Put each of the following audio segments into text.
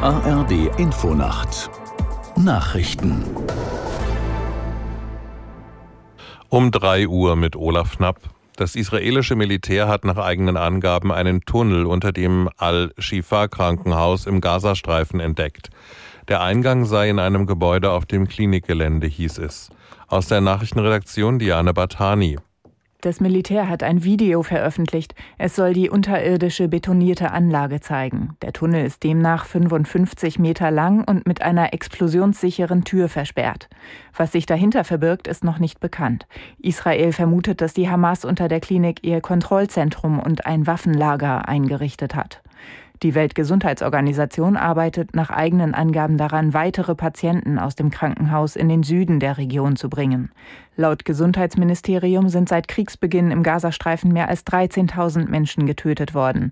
ARD Infonacht Nachrichten Um 3 Uhr mit Olaf Knapp. Das israelische Militär hat nach eigenen Angaben einen Tunnel unter dem Al-Shifa-Krankenhaus im Gazastreifen entdeckt. Der Eingang sei in einem Gebäude auf dem Klinikgelände, hieß es. Aus der Nachrichtenredaktion Diane Batani. Das Militär hat ein Video veröffentlicht. Es soll die unterirdische betonierte Anlage zeigen. Der Tunnel ist demnach 55 Meter lang und mit einer explosionssicheren Tür versperrt. Was sich dahinter verbirgt, ist noch nicht bekannt. Israel vermutet, dass die Hamas unter der Klinik ihr Kontrollzentrum und ein Waffenlager eingerichtet hat. Die Weltgesundheitsorganisation arbeitet nach eigenen Angaben daran, weitere Patienten aus dem Krankenhaus in den Süden der Region zu bringen. Laut Gesundheitsministerium sind seit Kriegsbeginn im Gazastreifen mehr als 13.000 Menschen getötet worden.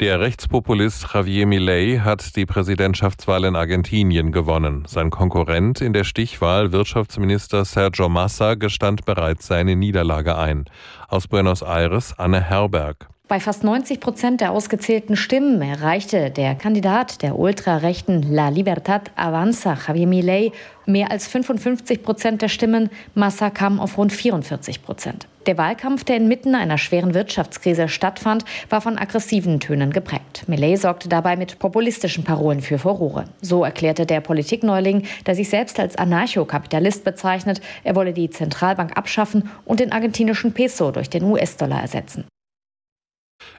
Der Rechtspopulist Javier Milei hat die Präsidentschaftswahl in Argentinien gewonnen. Sein Konkurrent in der Stichwahl, Wirtschaftsminister Sergio Massa, gestand bereits seine Niederlage ein. Aus Buenos Aires Anne Herberg. Bei fast 90 Prozent der ausgezählten Stimmen erreichte der Kandidat der ultrarechten La Libertad Avanza, Javier Milei, mehr als 55 Prozent der Stimmen. Massa kam auf rund 44 Prozent. Der Wahlkampf, der inmitten einer schweren Wirtschaftskrise stattfand, war von aggressiven Tönen geprägt. Millet sorgte dabei mit populistischen Parolen für Furore. So erklärte der Politikneuling, der sich selbst als Anarchokapitalist bezeichnet, er wolle die Zentralbank abschaffen und den argentinischen Peso durch den US-Dollar ersetzen.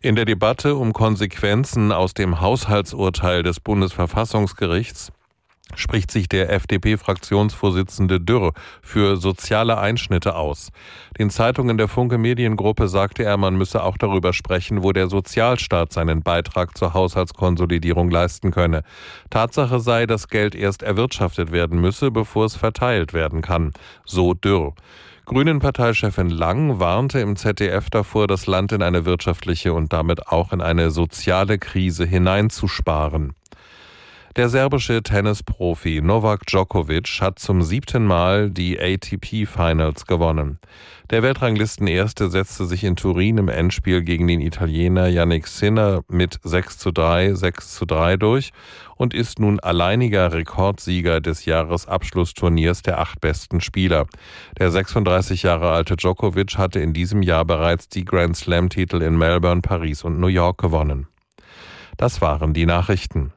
In der Debatte um Konsequenzen aus dem Haushaltsurteil des Bundesverfassungsgerichts spricht sich der FDP-Fraktionsvorsitzende Dürr für soziale Einschnitte aus. Den Zeitungen der Funke Mediengruppe sagte er, man müsse auch darüber sprechen, wo der Sozialstaat seinen Beitrag zur Haushaltskonsolidierung leisten könne. Tatsache sei, dass Geld erst erwirtschaftet werden müsse, bevor es verteilt werden kann. So Dürr. Grünen-Parteichefin Lang warnte im ZDF davor, das Land in eine wirtschaftliche und damit auch in eine soziale Krise hineinzusparen. Der serbische Tennisprofi Novak Djokovic hat zum siebten Mal die ATP Finals gewonnen. Der Weltranglistenerste setzte sich in Turin im Endspiel gegen den Italiener Yannick Sinner mit 6 zu 3, 6 zu 3 durch und ist nun alleiniger Rekordsieger des Jahresabschlussturniers der acht besten Spieler. Der 36 Jahre alte Djokovic hatte in diesem Jahr bereits die Grand Slam Titel in Melbourne, Paris und New York gewonnen. Das waren die Nachrichten.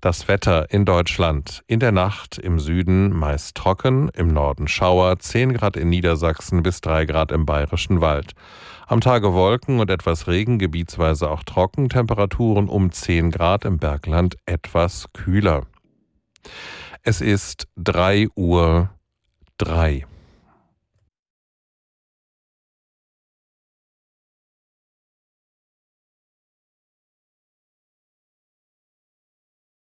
Das Wetter in Deutschland. In der Nacht im Süden meist trocken, im Norden Schauer, 10 Grad in Niedersachsen bis 3 Grad im Bayerischen Wald. Am Tage Wolken und etwas Regen, gebietsweise auch trocken, Temperaturen um 10 Grad im Bergland etwas kühler. Es ist 3 Uhr 3.